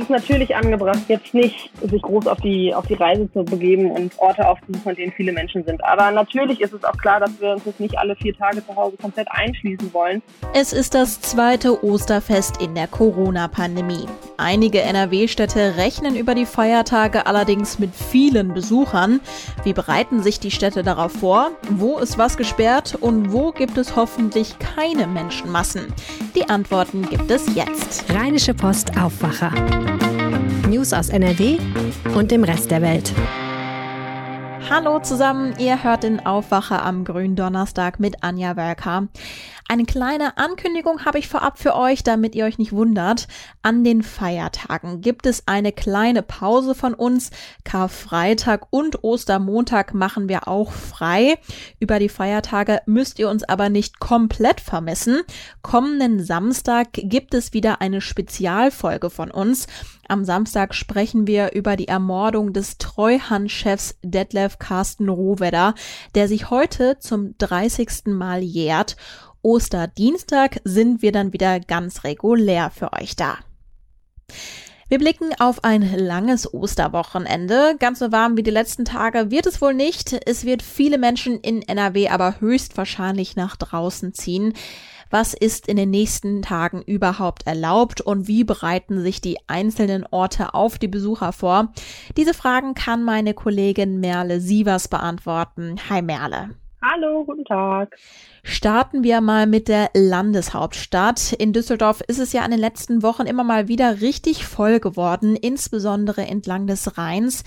ist natürlich angebracht, jetzt nicht sich groß auf die, auf die Reise zu begeben und Orte aufzusuchen, an denen viele Menschen sind. Aber natürlich ist es auch klar, dass wir uns jetzt nicht alle vier Tage zu Hause komplett einschließen wollen. Es ist das zweite Osterfest in der Corona-Pandemie. Einige NRW-Städte rechnen über die Feiertage allerdings mit vielen Besuchern. Wie bereiten sich die Städte darauf vor? Wo ist was gesperrt und wo gibt es hoffentlich keine Menschenmassen? Die Antworten gibt es jetzt. Rheinische Post Aufwacher. News aus NRW und dem Rest der Welt. Hallo zusammen, ihr hört den Aufwacher am Gründonnerstag mit Anja Werker. Eine kleine Ankündigung habe ich vorab für euch, damit ihr euch nicht wundert. An den Feiertagen gibt es eine kleine Pause von uns. Karfreitag und Ostermontag machen wir auch frei. Über die Feiertage müsst ihr uns aber nicht komplett vermissen. Kommenden Samstag gibt es wieder eine Spezialfolge von uns. Am Samstag sprechen wir über die Ermordung des Treuhandchefs Detlef Carsten Rohwedder, der sich heute zum 30. Mal jährt. Osterdienstag sind wir dann wieder ganz regulär für euch da. Wir blicken auf ein langes Osterwochenende. Ganz so warm wie die letzten Tage wird es wohl nicht. Es wird viele Menschen in NRW aber höchstwahrscheinlich nach draußen ziehen. Was ist in den nächsten Tagen überhaupt erlaubt und wie bereiten sich die einzelnen Orte auf die Besucher vor? Diese Fragen kann meine Kollegin Merle Sievers beantworten. Hi Merle. Hallo, guten Tag. Starten wir mal mit der Landeshauptstadt. In Düsseldorf ist es ja in den letzten Wochen immer mal wieder richtig voll geworden, insbesondere entlang des Rheins.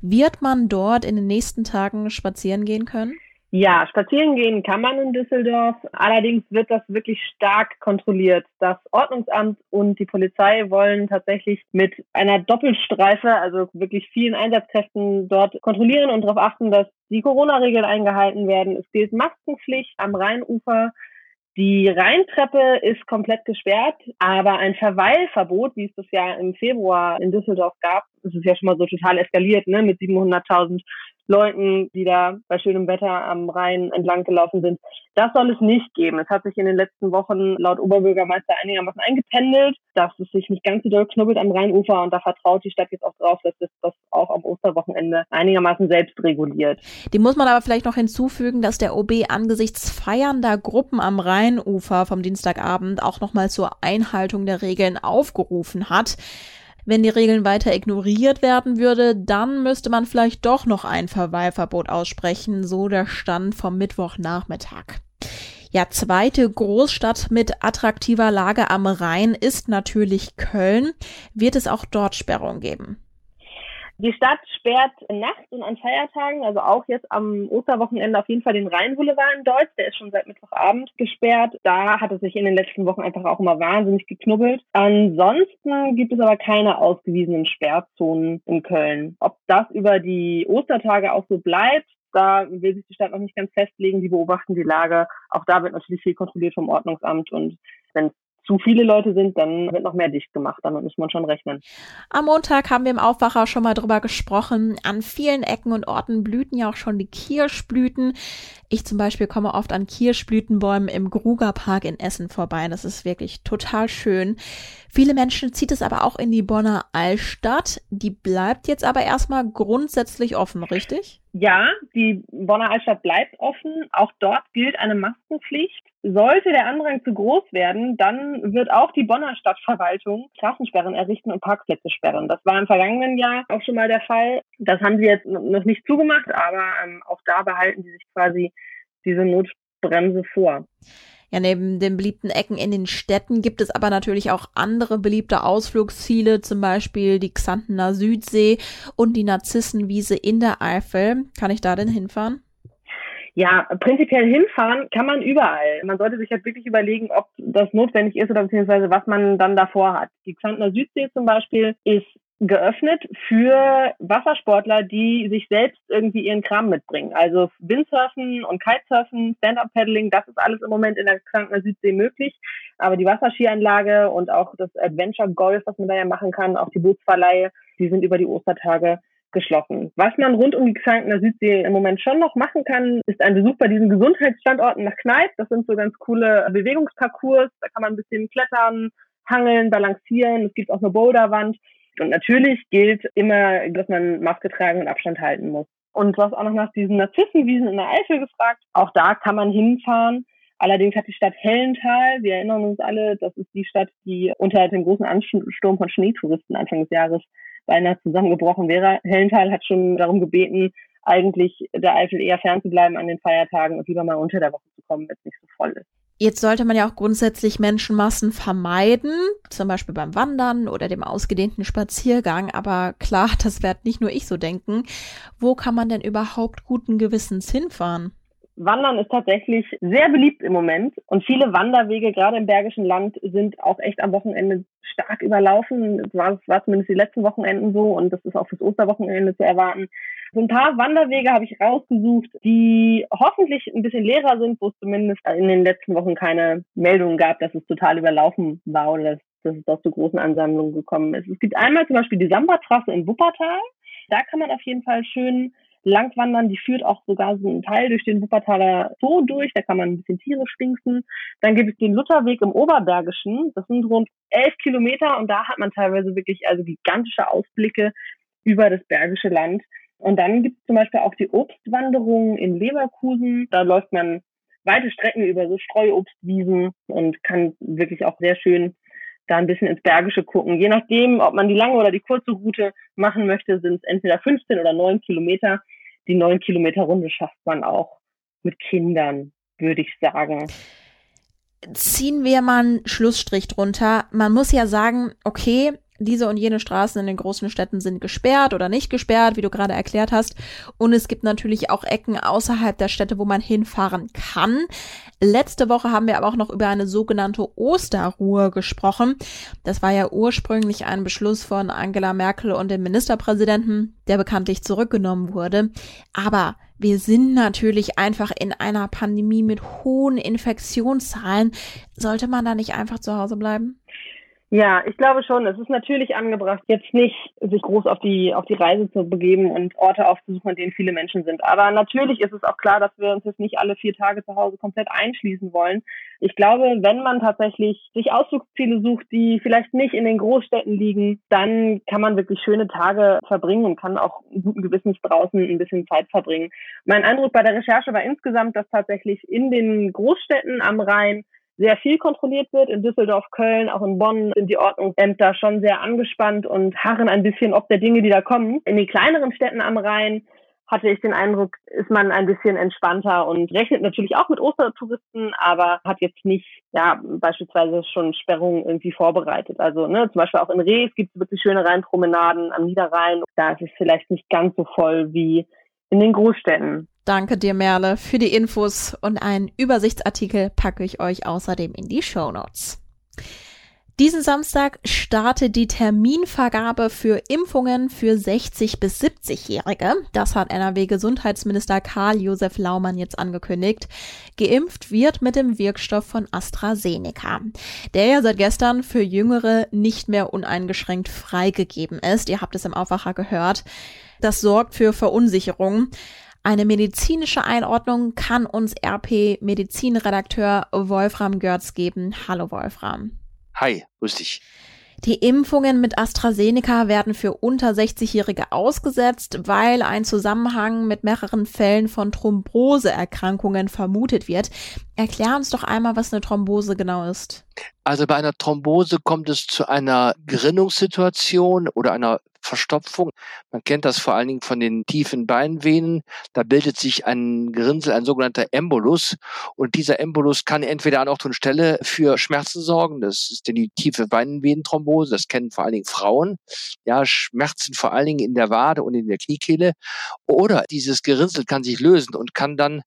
Wird man dort in den nächsten Tagen spazieren gehen können? Ja, spazieren gehen kann man in Düsseldorf. Allerdings wird das wirklich stark kontrolliert. Das Ordnungsamt und die Polizei wollen tatsächlich mit einer Doppelstreife, also wirklich vielen Einsatzkräften dort kontrollieren und darauf achten, dass die Corona-Regeln eingehalten werden. Es gilt Maskenpflicht am Rheinufer. Die Rheintreppe ist komplett gesperrt, aber ein Verweilverbot, wie es das ja im Februar in Düsseldorf gab, das ist ja schon mal so total eskaliert, ne, mit 700.000 Leuten, die da bei schönem Wetter am Rhein entlang gelaufen sind. Das soll es nicht geben. Es hat sich in den letzten Wochen laut Oberbürgermeister einigermaßen eingependelt, dass es sich nicht ganz so doll knubbelt am Rheinufer und da vertraut die Stadt jetzt auch drauf, dass es das auch am Osterwochenende einigermaßen selbst reguliert. Die muss man aber vielleicht noch hinzufügen, dass der OB angesichts feiernder Gruppen am Rheinufer vom Dienstagabend auch nochmal zur Einhaltung der Regeln aufgerufen hat. Wenn die Regeln weiter ignoriert werden würde, dann müsste man vielleicht doch noch ein Verweilverbot aussprechen, so der Stand vom Mittwochnachmittag. Ja, zweite Großstadt mit attraktiver Lage am Rhein ist natürlich Köln. Wird es auch dort Sperrungen geben? Die Stadt sperrt nachts und an Feiertagen, also auch jetzt am Osterwochenende auf jeden Fall den Rheinboulevard in Deutsch. Der ist schon seit Mittwochabend gesperrt. Da hat es sich in den letzten Wochen einfach auch immer wahnsinnig geknubbelt. Ansonsten gibt es aber keine ausgewiesenen Sperrzonen in Köln. Ob das über die Ostertage auch so bleibt, da will sich die Stadt noch nicht ganz festlegen. Die beobachten die Lage. Auch da wird natürlich viel kontrolliert vom Ordnungsamt und wenn es zu viele Leute sind, dann wird noch mehr dicht gemacht. Damit muss man schon rechnen. Am Montag haben wir im Aufwacher schon mal drüber gesprochen. An vielen Ecken und Orten blühten ja auch schon die Kirschblüten. Ich zum Beispiel komme oft an Kirschblütenbäumen im Grugerpark in Essen vorbei. Das ist wirklich total schön. Viele Menschen zieht es aber auch in die Bonner Altstadt. Die bleibt jetzt aber erstmal grundsätzlich offen, richtig? Ja, die Bonner Altstadt bleibt offen. Auch dort gilt eine Maskenpflicht. Sollte der Andrang zu groß werden, dann wird auch die Bonner Stadtverwaltung Straßensperren errichten und Parkplätze sperren. Das war im vergangenen Jahr auch schon mal der Fall. Das haben sie jetzt noch nicht zugemacht, aber ähm, auch da behalten sie sich quasi diese Notbremse vor. Ja, neben den beliebten Ecken in den Städten gibt es aber natürlich auch andere beliebte Ausflugsziele, zum Beispiel die Xantener Südsee und die Narzissenwiese in der Eifel. Kann ich da denn hinfahren? Ja, prinzipiell hinfahren kann man überall. Man sollte sich halt wirklich überlegen, ob das notwendig ist oder beziehungsweise was man dann davor hat. Die Xantner Südsee zum Beispiel ist geöffnet für Wassersportler, die sich selbst irgendwie ihren Kram mitbringen. Also Windsurfen und Kitesurfen, Stand-Up-Paddling, das ist alles im Moment in der Xantner Südsee möglich. Aber die Wasserskianlage und auch das Adventure Golf, was man da ja machen kann, auch die Bootsverleihe, die sind über die Ostertage geschlossen. Was man rund um die Xantener Südsee im Moment schon noch machen kann, ist ein Besuch bei diesen Gesundheitsstandorten nach Kneipp. Das sind so ganz coole Bewegungsparcours. Da kann man ein bisschen klettern, hangeln, balancieren. Es gibt auch eine Boulderwand. Und natürlich gilt immer, dass man Maske tragen und Abstand halten muss. Und du hast auch noch nach diesen Narzissenwiesen in der Eifel gefragt. Auch da kann man hinfahren. Allerdings hat die Stadt Hellenthal, wir erinnern uns alle, das ist die Stadt, die unter dem großen Ansturm von Schneetouristen Anfang des Jahres beinahe zusammengebrochen wäre. Hellenthal hat schon darum gebeten, eigentlich der Eifel eher fernzubleiben an den Feiertagen und lieber mal unter der Woche zu kommen, wenn es nicht so voll ist. Jetzt sollte man ja auch grundsätzlich Menschenmassen vermeiden, zum Beispiel beim Wandern oder dem ausgedehnten Spaziergang. Aber klar, das wird nicht nur ich so denken. Wo kann man denn überhaupt guten Gewissens hinfahren? Wandern ist tatsächlich sehr beliebt im Moment und viele Wanderwege, gerade im Bergischen Land, sind auch echt am Wochenende stark überlaufen. Das war, war zumindest die letzten Wochenenden so und das ist auch fürs Osterwochenende zu erwarten. So ein paar Wanderwege habe ich rausgesucht, die hoffentlich ein bisschen leerer sind, wo es zumindest in den letzten Wochen keine Meldungen gab, dass es total überlaufen war oder dass, dass es doch zu großen Ansammlungen gekommen ist. Es gibt einmal zum Beispiel die Samba-Trasse in Wuppertal. Da kann man auf jeden Fall schön langwandern. Die führt auch sogar so einen Teil durch den Wuppertaler Zoo durch. Da kann man ein bisschen Tiere stinksen. Dann gibt es den Lutherweg im Oberbergischen. Das sind rund elf Kilometer und da hat man teilweise wirklich also gigantische Ausblicke über das Bergische Land. Und dann gibt es zum Beispiel auch die Obstwanderung in Leverkusen. Da läuft man weite Strecken über so Streuobstwiesen und kann wirklich auch sehr schön da ein bisschen ins Bergische gucken. Je nachdem, ob man die lange oder die kurze Route machen möchte, sind es entweder 15 oder 9 Kilometer. Die 9 Kilometer Runde schafft man auch mit Kindern, würde ich sagen. Ziehen wir mal einen Schlussstrich drunter. Man muss ja sagen, okay, diese und jene Straßen in den großen Städten sind gesperrt oder nicht gesperrt, wie du gerade erklärt hast. Und es gibt natürlich auch Ecken außerhalb der Städte, wo man hinfahren kann. Letzte Woche haben wir aber auch noch über eine sogenannte Osterruhe gesprochen. Das war ja ursprünglich ein Beschluss von Angela Merkel und dem Ministerpräsidenten, der bekanntlich zurückgenommen wurde. Aber wir sind natürlich einfach in einer Pandemie mit hohen Infektionszahlen. Sollte man da nicht einfach zu Hause bleiben? Ja, ich glaube schon. Es ist natürlich angebracht, jetzt nicht sich groß auf die, auf die Reise zu begeben und Orte aufzusuchen, an denen viele Menschen sind. Aber natürlich ist es auch klar, dass wir uns jetzt nicht alle vier Tage zu Hause komplett einschließen wollen. Ich glaube, wenn man tatsächlich sich Ausflugsziele sucht, die vielleicht nicht in den Großstädten liegen, dann kann man wirklich schöne Tage verbringen und kann auch guten Gewissens draußen ein bisschen Zeit verbringen. Mein Eindruck bei der Recherche war insgesamt, dass tatsächlich in den Großstädten am Rhein sehr viel kontrolliert wird. In Düsseldorf, Köln, auch in Bonn sind die Ordnungsämter schon sehr angespannt und harren ein bisschen ob der Dinge, die da kommen. In den kleineren Städten am Rhein hatte ich den Eindruck, ist man ein bisschen entspannter und rechnet natürlich auch mit Ostertouristen, aber hat jetzt nicht, ja, beispielsweise schon Sperrungen irgendwie vorbereitet. Also, ne, zum Beispiel auch in Rees gibt es wirklich schöne Rheinpromenaden am Niederrhein. Da ist es vielleicht nicht ganz so voll wie in den Großstädten. Danke dir, Merle, für die Infos und einen Übersichtsartikel packe ich euch außerdem in die Show Notes. Diesen Samstag startet die Terminvergabe für Impfungen für 60 bis 70-Jährige. Das hat NRW-Gesundheitsminister Karl-Josef Laumann jetzt angekündigt. Geimpft wird mit dem Wirkstoff von AstraZeneca, der ja seit gestern für Jüngere nicht mehr uneingeschränkt freigegeben ist. Ihr habt es im Aufwacher gehört. Das sorgt für Verunsicherung. Eine medizinische Einordnung kann uns RP-Medizinredakteur Wolfram Görz geben. Hallo Wolfram. Hi, grüß dich. Die Impfungen mit AstraZeneca werden für unter 60-Jährige ausgesetzt, weil ein Zusammenhang mit mehreren Fällen von Thromboseerkrankungen vermutet wird. Erklär uns doch einmal, was eine Thrombose genau ist. Also bei einer Thrombose kommt es zu einer Gerinnungssituation oder einer Verstopfung. Man kennt das vor allen Dingen von den tiefen Beinvenen. Da bildet sich ein Gerinnsel, ein sogenannter Embolus. Und dieser Embolus kann entweder an Ort und Stelle für Schmerzen sorgen. Das ist denn die tiefe Beinvenenthrombose. Das kennen vor allen Dingen Frauen. Ja, Schmerzen vor allen Dingen in der Wade und in der Kniekehle. Oder dieses Gerinnsel kann sich lösen und kann dann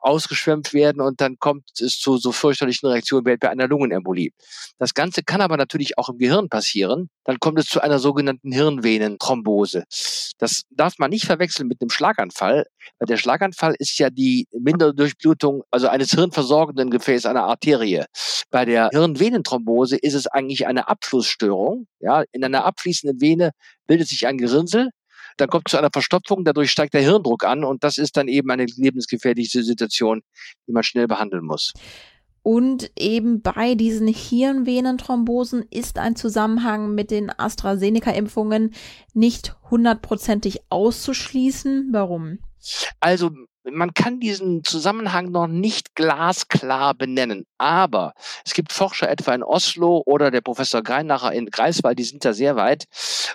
ausgeschwemmt werden und dann kommt es zu so fürchterlichen Reaktionen wie bei einer Lungenembolie. Das Ganze kann aber natürlich auch im Gehirn passieren. Dann kommt es zu einer sogenannten Hirnvene. Venenthrombose. Das darf man nicht verwechseln mit einem Schlaganfall, weil der Schlaganfall ist ja die Minderdurchblutung, also eines hirnversorgenden Gefäßes, einer Arterie. Bei der Hirnvenenthrombose ist es eigentlich eine Abflussstörung. Ja, in einer abfließenden Vene bildet sich ein Gerinnsel, dann kommt es zu einer Verstopfung, dadurch steigt der Hirndruck an und das ist dann eben eine lebensgefährliche Situation, die man schnell behandeln muss. Und eben bei diesen Hirnvenenthrombosen ist ein Zusammenhang mit den AstraZeneca-Impfungen nicht hundertprozentig auszuschließen. Warum? Also man kann diesen Zusammenhang noch nicht glasklar benennen, aber es gibt Forscher etwa in Oslo oder der Professor Greinacher in Greifswald, die sind da sehr weit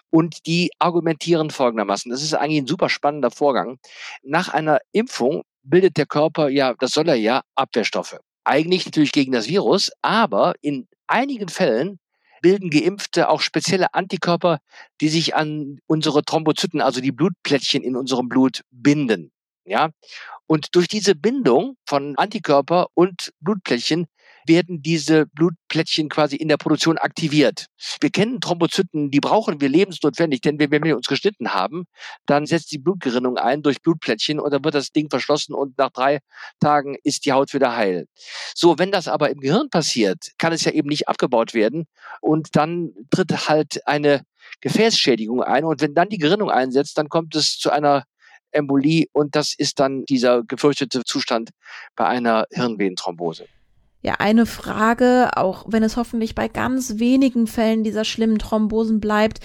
und die argumentieren folgendermaßen. Das ist eigentlich ein super spannender Vorgang. Nach einer Impfung bildet der Körper ja, das soll er ja, Abwehrstoffe. Eigentlich natürlich gegen das Virus, aber in einigen Fällen bilden Geimpfte auch spezielle Antikörper, die sich an unsere Thrombozyten, also die Blutplättchen in unserem Blut binden. Ja, und durch diese Bindung von Antikörper und Blutplättchen werden diese Blutplättchen quasi in der Produktion aktiviert. Wir kennen Thrombozyten, die brauchen wir lebensnotwendig, denn wenn wir uns geschnitten haben, dann setzt die Blutgerinnung ein durch Blutplättchen und dann wird das Ding verschlossen und nach drei Tagen ist die Haut wieder heil. So, wenn das aber im Gehirn passiert, kann es ja eben nicht abgebaut werden und dann tritt halt eine Gefäßschädigung ein und wenn dann die Gerinnung einsetzt, dann kommt es zu einer Embolie und das ist dann dieser gefürchtete Zustand bei einer Hirnvenenthrombose. Ja, eine Frage, auch wenn es hoffentlich bei ganz wenigen Fällen dieser schlimmen Thrombosen bleibt.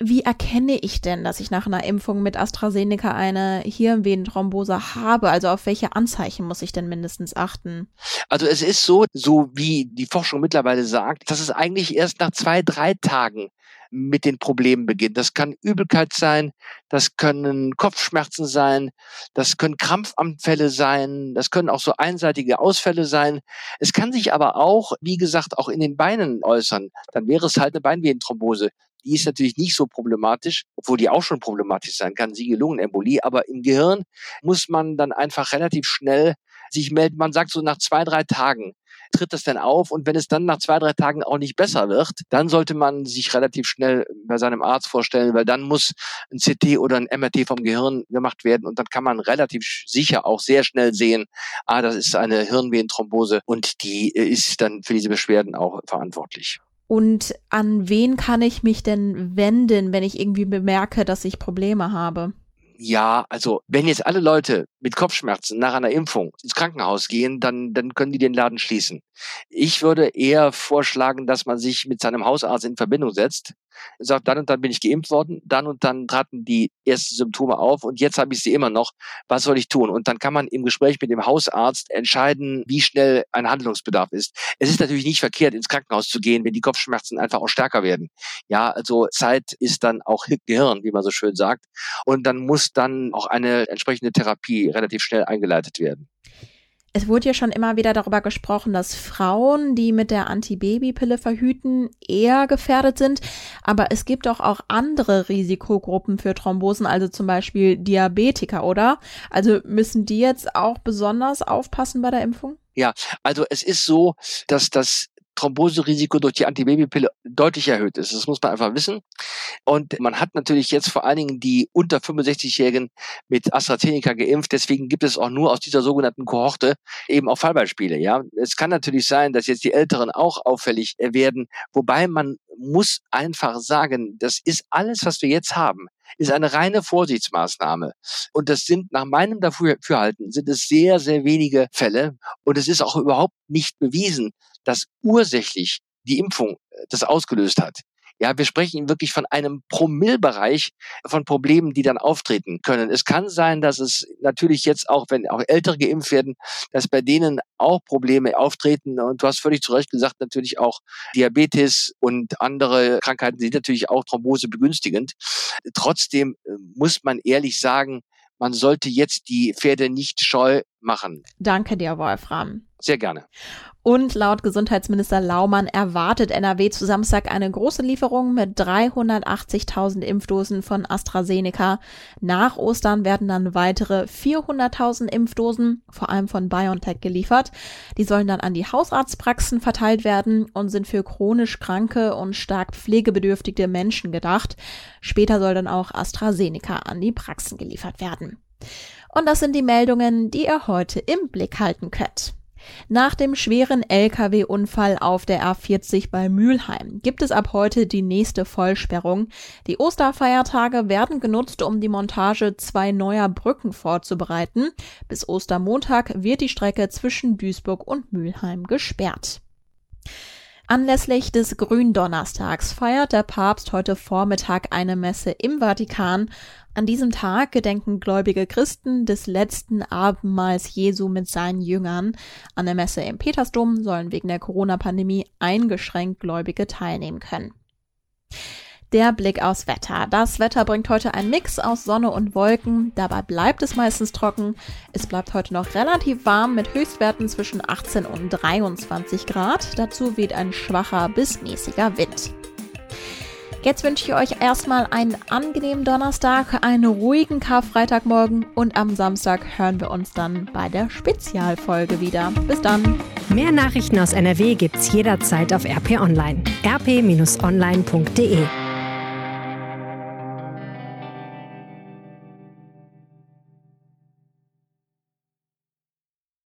Wie erkenne ich denn, dass ich nach einer Impfung mit AstraZeneca eine Hirnvenenthrombose habe? Also auf welche Anzeichen muss ich denn mindestens achten? Also es ist so, so wie die Forschung mittlerweile sagt, dass es eigentlich erst nach zwei, drei Tagen mit den Problemen beginnt. Das kann Übelkeit sein, das können Kopfschmerzen sein, das können Krampfanfälle sein, das können auch so einseitige Ausfälle sein. Es kann sich aber auch, wie gesagt, auch in den Beinen äußern. Dann wäre es halt eine Beinvenenthrombose. Die ist natürlich nicht so problematisch, obwohl die auch schon problematisch sein kann, Siegelungenembolie. Aber im Gehirn muss man dann einfach relativ schnell sich melden. Man sagt so nach zwei, drei Tagen tritt das denn auf? Und wenn es dann nach zwei, drei Tagen auch nicht besser wird, dann sollte man sich relativ schnell bei seinem Arzt vorstellen, weil dann muss ein CT oder ein MRT vom Gehirn gemacht werden und dann kann man relativ sicher auch sehr schnell sehen, ah, das ist eine Hirnvenenthrombose und die ist dann für diese Beschwerden auch verantwortlich. Und an wen kann ich mich denn wenden, wenn ich irgendwie bemerke, dass ich Probleme habe? Ja, also wenn jetzt alle Leute mit Kopfschmerzen nach einer Impfung ins Krankenhaus gehen, dann, dann können die den Laden schließen. Ich würde eher vorschlagen, dass man sich mit seinem Hausarzt in Verbindung setzt, sagt, dann und dann bin ich geimpft worden, dann und dann traten die ersten Symptome auf und jetzt habe ich sie immer noch. Was soll ich tun? Und dann kann man im Gespräch mit dem Hausarzt entscheiden, wie schnell ein Handlungsbedarf ist. Es ist natürlich nicht verkehrt, ins Krankenhaus zu gehen, wenn die Kopfschmerzen einfach auch stärker werden. Ja, also Zeit ist dann auch Gehirn, wie man so schön sagt. Und dann muss dann auch eine entsprechende Therapie relativ schnell eingeleitet werden. Es wurde ja schon immer wieder darüber gesprochen, dass Frauen, die mit der Antibabypille verhüten, eher gefährdet sind. Aber es gibt doch auch andere Risikogruppen für Thrombosen, also zum Beispiel Diabetiker, oder? Also müssen die jetzt auch besonders aufpassen bei der Impfung? Ja, also es ist so, dass das Thromboserisiko durch die Antibabypille deutlich erhöht ist. Das muss man einfach wissen. Und man hat natürlich jetzt vor allen Dingen die unter 65-Jährigen mit AstraZeneca geimpft. Deswegen gibt es auch nur aus dieser sogenannten Kohorte eben auch Fallbeispiele. Ja, es kann natürlich sein, dass jetzt die Älteren auch auffällig werden. Wobei man muss einfach sagen, das ist alles, was wir jetzt haben, ist eine reine Vorsichtsmaßnahme. Und das sind nach meinem Dafürhalten sind es sehr, sehr wenige Fälle. Und es ist auch überhaupt nicht bewiesen, dass ursächlich die Impfung äh, das ausgelöst hat. Ja, wir sprechen wirklich von einem Promillbereich von Problemen, die dann auftreten können. Es kann sein, dass es natürlich jetzt auch, wenn auch Ältere geimpft werden, dass bei denen auch Probleme auftreten. Und du hast völlig zu Recht gesagt, natürlich auch Diabetes und andere Krankheiten sind natürlich auch Thrombose begünstigend. Trotzdem äh, muss man ehrlich sagen, man sollte jetzt die Pferde nicht scheu machen. Danke dir, Wolfram. Sehr gerne. Und laut Gesundheitsminister Laumann erwartet NRW zu Samstag eine große Lieferung mit 380.000 Impfdosen von AstraZeneca. Nach Ostern werden dann weitere 400.000 Impfdosen, vor allem von BioNTech, geliefert. Die sollen dann an die Hausarztpraxen verteilt werden und sind für chronisch kranke und stark pflegebedürftige Menschen gedacht. Später soll dann auch AstraZeneca an die Praxen geliefert werden. Und das sind die Meldungen, die ihr heute im Blick halten könnt. Nach dem schweren Lkw-Unfall auf der A40 bei Mülheim gibt es ab heute die nächste Vollsperrung. Die Osterfeiertage werden genutzt, um die Montage zwei neuer Brücken vorzubereiten. Bis Ostermontag wird die Strecke zwischen Duisburg und Mülheim gesperrt. Anlässlich des Gründonnerstags feiert der Papst heute Vormittag eine Messe im Vatikan. An diesem Tag gedenken gläubige Christen des letzten Abendmahls Jesu mit seinen Jüngern. An der Messe im Petersdom sollen wegen der Corona-Pandemie eingeschränkt Gläubige teilnehmen können. Der Blick aufs Wetter. Das Wetter bringt heute einen Mix aus Sonne und Wolken. Dabei bleibt es meistens trocken. Es bleibt heute noch relativ warm mit Höchstwerten zwischen 18 und 23 Grad. Dazu weht ein schwacher bis mäßiger Wind. Jetzt wünsche ich euch erstmal einen angenehmen Donnerstag, einen ruhigen Karfreitagmorgen und am Samstag hören wir uns dann bei der Spezialfolge wieder. Bis dann. Mehr Nachrichten aus NRW gibt's jederzeit auf RP Online. rp-online.de